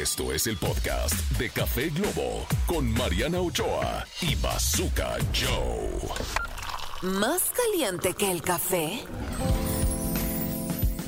Esto es el podcast de Café Globo con Mariana Ochoa y Bazooka Joe. ¿Más caliente que el café?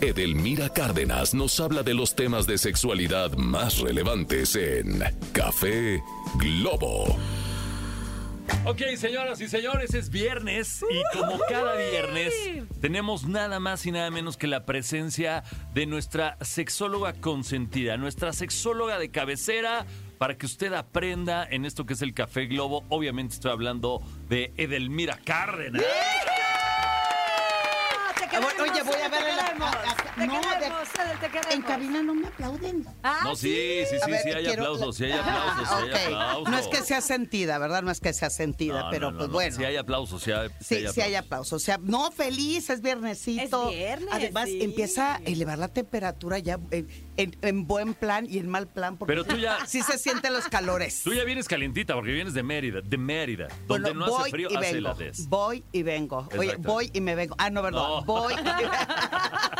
Edelmira Cárdenas nos habla de los temas de sexualidad más relevantes en Café Globo. Ok, señoras y señores, es viernes y como cada viernes tenemos nada más y nada menos que la presencia de nuestra sexóloga consentida, nuestra sexóloga de cabecera para que usted aprenda en esto que es el Café Globo. Obviamente estoy hablando de Edelmira Cárdenas. Oye, voy a ver el- queremos, a- a- te no, de- queremos, Edel, te queremos. En cabina no me aplauden. Ah, No, sí, sí, sí, ver, sí, hay quiero- aplausos, sí hay aplausos, sí hay Ok. aplausos. No es que sea sentida, ¿verdad? No es que sea sentida, No, pero no, no, pues no, bueno. Sí hay aplausos, sí hay, Sí, sí hay aplausos. O sea, no, feliz, es viernesito. Es viernes, Además, sí. empieza a elevar la temperatura ya en, en- en buen plan y en mal plan. Porque Pero tú ya- Sí se sienten los calores. Tú ya vienes calientita porque vienes de Mérida, de Mérida, Bueno, donde no hace frío, y hace vengo. heladez. Voy y vengo. Oye, voy y me vengo. Ah, no, verdad. No. Voy.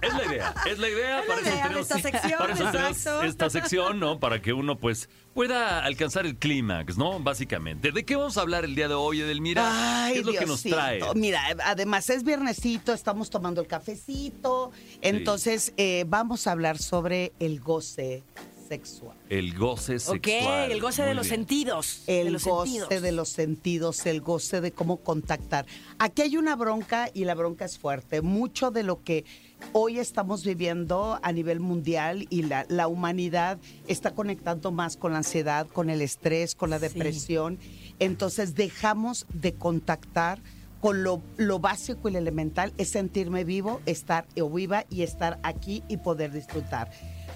Es la idea, es la idea. Es para la idea tenemos, esta sección, para exacto. esta sección, ¿no? Para que uno, pues, pueda alcanzar el clímax, ¿no? Básicamente. ¿De qué vamos a hablar el día de hoy, Edelmira? Ay, ¿Qué es lo que nos trae? Mira, además es viernesito, estamos tomando el cafecito. Entonces, eh, vamos a hablar sobre el goce sexual. El goce sexual. Ok, el goce de los bien. sentidos. de El los goce sentidos. de los sentidos, el goce de cómo contactar. Aquí hay una bronca y la bronca es fuerte. Mucho de lo que hoy estamos viviendo a nivel mundial y la, la humanidad está conectando más con la ansiedad, con el estrés, con la Sí. depresión. Entonces dejamos de contactar con lo, lo básico y lo elemental, es sentirme vivo, estar o viva y estar aquí y poder disfrutar.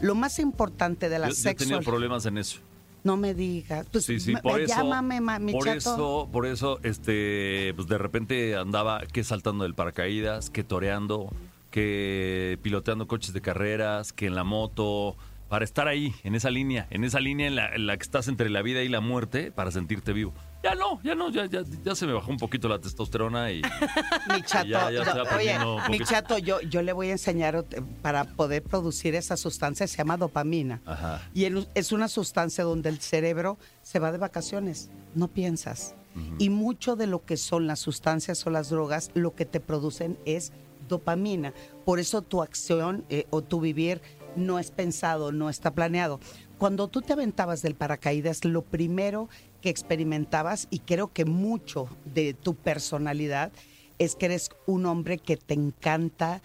Lo más importante de la Yo, yo he tenido sexual... problemas en eso. No me digas. Pues Sí, sí, por me- eso. llámame, ma- mi por chato. eso, por eso, este, pues de repente andaba que saltando del paracaídas, que toreando, que piloteando coches de carreras, que en la moto, para estar ahí, en esa línea, en esa línea en la, en la que estás entre la vida y la muerte, para sentirte vivo. Ya no, ya no, ya, ya, ya se me bajó un poquito la testosterona y Mi chato, Ya, ya oye, mi chato, yo, yo le voy a enseñar para poder producir esa sustancia, se llama dopamina. Ajá. Y es una sustancia donde el cerebro se va de vacaciones, no piensas. Y mucho de lo que son las sustancias o las drogas, lo que te producen es dopamina. Por eso tu acción eh, o tu vivir no es pensado, no está planeado. Cuando tú te aventabas del paracaídas, lo primero que experimentabas, y creo que mucho de tu personalidad, es que eres un hombre que te encanta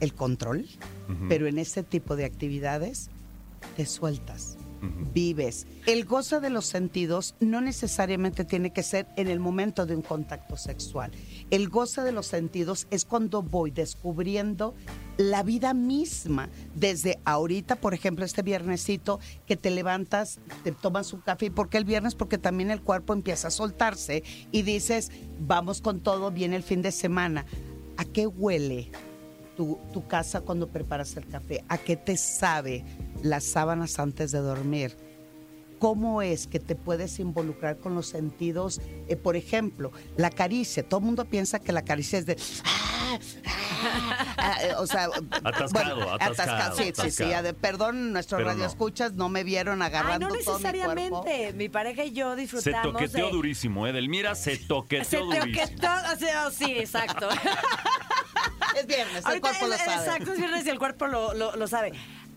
el control, pero en este tipo de actividades te sueltas, vives. El goce de los sentidos no necesariamente tiene que ser en el momento de un contacto sexual. El goce de los sentidos es cuando voy descubriendo la vida misma. Desde ahorita, por ejemplo, este viernesito que te levantas, te tomas un café. ¿Y por qué el viernes? Porque también el cuerpo empieza a soltarse y dices, vamos con todo, viene el fin de semana. ¿A qué huele tu, tu casa cuando preparas el café? ¿A qué te sabe las sábanas antes de dormir? ¿Cómo es que te puedes involucrar con los sentidos? Eh, por ejemplo, la caricia. Todo el mundo piensa que la caricia es de... "Ah, ah", ah, eh, o sea, Atascado, atascado, Sí, sí, sí. atascado. ade- Perdón, nuestros Pero no. radioescuchas no me vieron Ay, agarrando no todo mi cuerpo. necesariamente. Mi pareja y yo se disfrutamos toqueteó de... durísimo, Edelmira se toqueteó Se durísimo. toqueteó, o sea, sí, exacto. Es viernes, el Ahorita cuerpo lo sabe. Exacto, es viernes y el cuerpo lo, lo- lo sabe.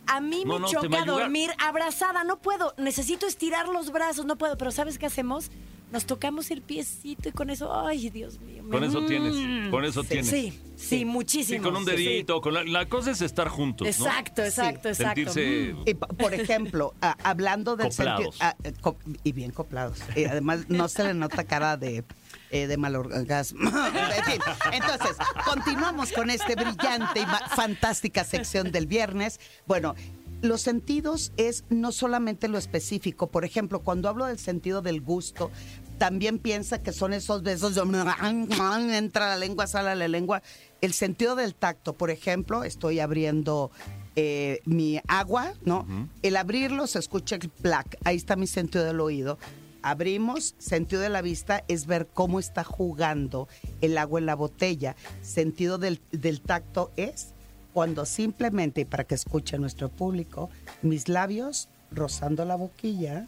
A mí No, me no, choca dormir abrazada, no puedo. Necesito estirar los brazos, no puedo. Pero ¿sabes qué hacemos? Nos tocamos el piecito y con eso, ay, Dios mío. me- Con eso tienes, Mm. con eso tienes. Sí, sí, muchísimo. Sí, con un sí, sí. dedito, con la, la cosa es estar juntos, ¿no? Exacto, exacto, exacto. Sentirse Mm. Y, por ejemplo, a- hablando del sentido. Eh, co- y bien coplados. Y además, no se le nota cara de. eh, de mal orgasmo. en fin, entonces, continuamos con este brillante y fantástica sección del viernes. Bueno, los sentidos es no solamente lo específico. Por ejemplo, cuando hablo del sentido del gusto, también piensa que son esos besos de entra la lengua, sale la lengua. El sentido del tacto, por ejemplo, estoy abriendo eh, mi agua, ¿no? El abrirlo se escucha el plac, ahí está mi sentido del oído. Abrimos, sentido de la vista es ver cómo está jugando el agua en la botella. Sentido del, del tacto es cuando simplemente, y para que escuche nuestro público, mis labios rozando la boquilla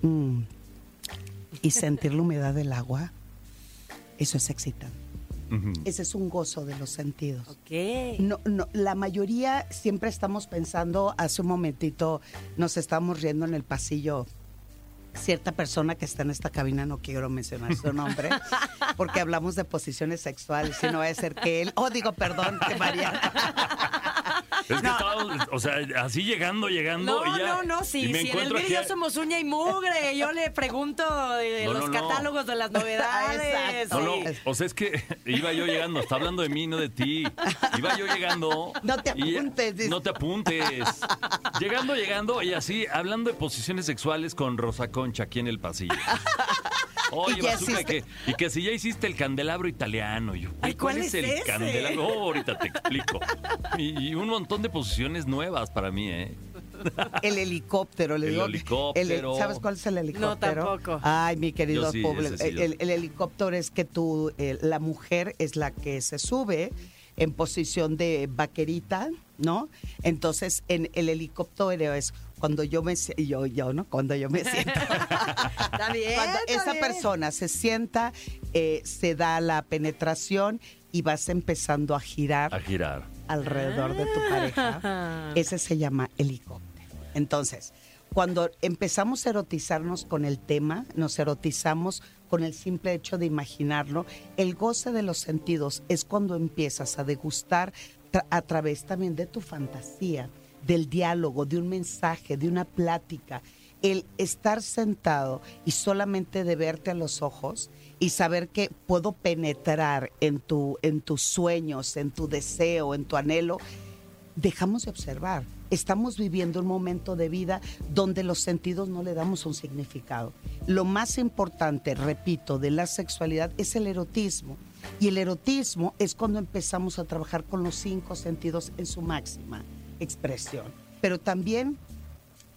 mm, y sentir la humedad del agua, eso es excitante. Ese es un gozo de los sentidos. Ok. No, no, la mayoría siempre estamos pensando, hace un momentito nos estamos riendo en el pasillo. Cierta persona que está en esta cabina, no quiero mencionar su nombre, porque hablamos de posiciones sexuales y no va a ser que él, oh, digo, perdón, que María. Es que estaba, o sea, así llegando, llegando. No, y ya- no, no, y si, me si en el encuentro vídeo aquí- somos uña y mugre, yo le pregunto de No, los no, no. catálogos de las novedades. Exacto. No, sí. no, o sea, es que iba yo llegando, está hablando de mí, no de ti. Iba yo llegando. No te y- apuntes, dice. no te apuntes. Llegando, llegando, y así, hablando de posiciones sexuales con Rosa Concha aquí en el pasillo. Oye, ¿Y qué Bazooka, que, y que si ya hiciste el candelabro italiano. Y yo, Ay, "Güey, ¿cuál ¿cuál, es es el ese? candelabro? Oh, ahorita te explico. Y, y un montón de posiciones nuevas para mí, ¿eh? El helicóptero, le El digo. helicóptero. el- ¿Sabes cuál es el helicóptero? tampoco. Ay, mi querido sí, pobre. sí, el, helicóptero es que tú, eh, la mujer es la que se sube en posición de vaquerita, ¿no? Entonces, en el helicóptero es cuando yo me si- yo yo no cuando yo me siento Está bien. cuando está esa bien. persona se sienta eh, se da la penetración y vas empezando a girar A girar. alrededor de tu Ah. pareja, ese se llama helicóptero. Entonces, cuando empezamos a erotizarnos con el tema, nos erotizamos con el simple hecho de imaginarlo, el goce de los sentidos es cuando empiezas a degustar tra- a través también de tu fantasía, del diálogo, de un mensaje, de una plática, el estar sentado y solamente de verte a los ojos y saber que puedo penetrar en tu en tus sueños, en tu deseo, en tu anhelo, dejamos de observar. Estamos viviendo un momento de vida donde los sentidos no le damos un significado. Lo más importante, repito, de la sexualidad es el erotismo. Y el erotismo es cuando empezamos a trabajar con los cinco sentidos en su máxima expresión. Pero también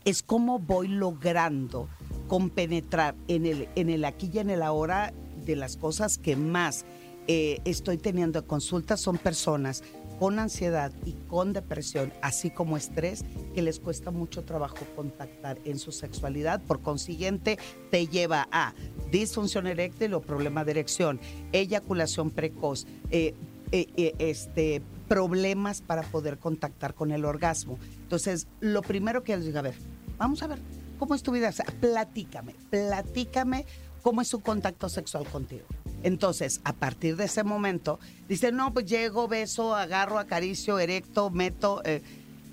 es cómo voy logrando compenetrar en el, en el aquí y en el ahora de las cosas que más eh, estoy teniendo consulta son personas con ansiedad y con depresión, así como estrés, que les cuesta mucho trabajo contactar en su sexualidad. Por consiguiente, te lleva a disfunción eréctil o problema de erección, eyaculación precoz, eh, eh, este, problemas para poder contactar con el orgasmo. Entonces, lo primero que les digo, a ver, vamos a ver, ¿cómo es tu vida? O sea, platícame, platícame cómo es su contacto sexual contigo. Entonces, a partir de ese momento, dice, no, pues llego, beso, agarro, acaricio, erecto, meto. eh,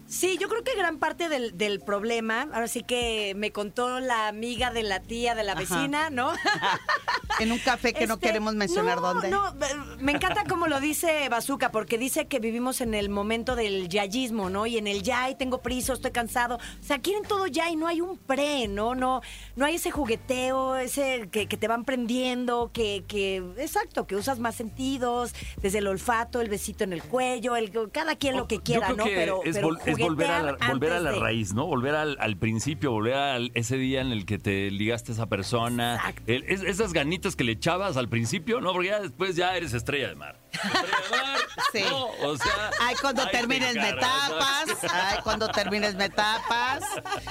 Sí, yo creo que gran parte del, del problema, ahora sí que me contó la amiga de la tía de la Ajá. vecina, ¿no? en un café que no Este, queremos mencionar no, dónde. No, me encanta como lo dice Bazooka, porque dice que vivimos en el momento del yayismo, ¿no? Y en el ya, y tengo prisa, estoy cansado. O sea, quieren todo ya y no hay un pre, ¿no? No, no hay ese jugueteo, ese que, que te van prendiendo, que, que, exacto, que usas más sentidos, desde el olfato, el besito en el cuello, el, cada quien lo que quiera, Yo creo ¿no? que pero, es, pero es volver a la, volver a la de- raíz, ¿no? Volver al, al principio, volver a ese día en el que te ligaste a esa persona. El- es- esas ganitas que le echabas al principio, ¿no? Porque ya después ya eres estrella de mar. Estrella de mar. Sí. ¿no? O sea, Ay, cuando termines me tapas. Ay, cuando termines me tapas.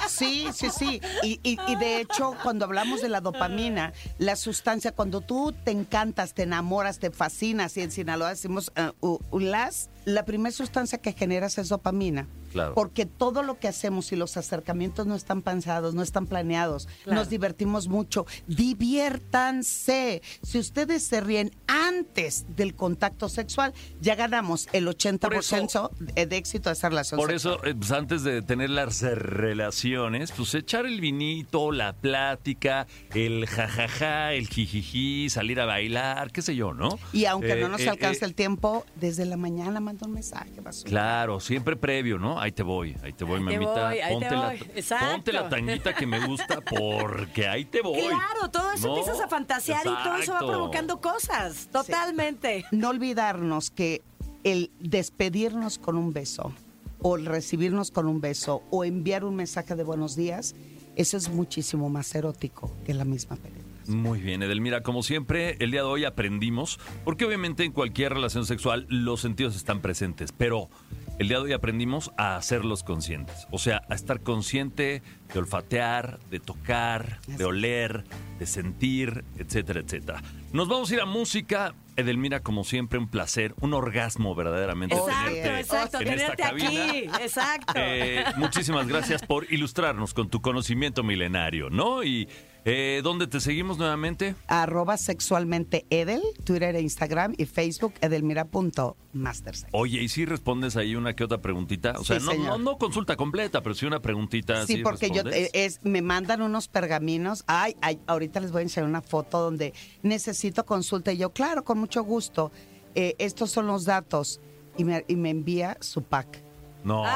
Sí, sí, sí. Y, y- y de hecho, cuando hablamos de la dopamina, la sustancia, cuando tú te encantas, te enamoras, te fascinas, y en Sinaloa decimos uh, u- ulas, la primera sustancia que generas es dopamina. Claro. Porque todo lo que hacemos y los acercamientos no están pensados, no están planeados, Claro. nos divertimos mucho. Diviértanse. Si ustedes se ríen antes del contacto sexual, ya ganamos el 80% de de éxito de esa relación Por sexual. eso, eh, pues, antes de tener las relaciones, pues echar el vinito, la plática, el jajaja, el jijiji, salir a bailar, qué sé yo, ¿no? Y aunque Eh, no nos eh, alcance eh, el tiempo, desde la mañana manda un mensaje. basura. Claro, siempre previo, ¿no? Ahí te voy, ahí te voy, Ahí te mamita. voy, ahí te ponte, la, voy. Exacto. ponte la tanguita que me gusta porque ahí te voy. Claro, todo eso ¿no? empiezas a fantasear y todo eso va provocando cosas. Totalmente. No olvidarnos que el despedirnos con un beso, o el recibirnos con un beso, o enviar un mensaje de buenos días, eso es muchísimo más erótico que la misma penetración. Muy bien, Edelmira, como siempre, el día de hoy aprendimos, porque obviamente en cualquier relación sexual los sentidos están presentes, pero el día de hoy aprendimos a hacerlos conscientes, o sea, a estar consciente de olfatear, de tocar, de oler, de sentir, etcétera, etcétera. Nos vamos a ir a música. Edelmira, como siempre, un placer, un orgasmo verdaderamente. Exacto, tenerte exacto, en esta tenerte cabina. aquí. Exacto. Eh, muchísimas gracias por ilustrarnos con tu conocimiento milenario, ¿no? Y eh, ¿dónde te seguimos nuevamente? Arroba sexualmente Edel, Twitter e Instagram y Facebook edelmira.mastersex. Oye, ¿y si respondes ahí una que otra preguntita? O sea, Sí, no, no, no consulta completa, pero sí una preguntita. Sí, porque yo es, me mandan unos pergaminos. Ay, ay, ahorita les voy a enseñar una foto donde necesito consulta. Y yo, claro, con mucho gusto. Eh, estos son los datos. Y me, y me envía su pack. No.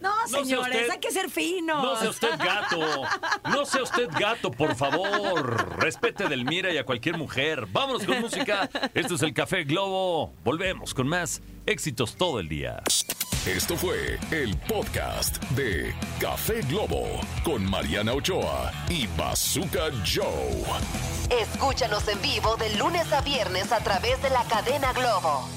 No, señores, usted- hay que ser finos. No sea usted gato. No sea usted gato, por favor. Respete del Mira y a cualquier mujer. Vámonos con música. Esto es el Café Globo. Volvemos con más éxitos todo el día. Esto fue el podcast de Café Globo con Mariana Ochoa y Bazooka Joe. Escúchanos en vivo de lunes a viernes a través de la cadena Globo.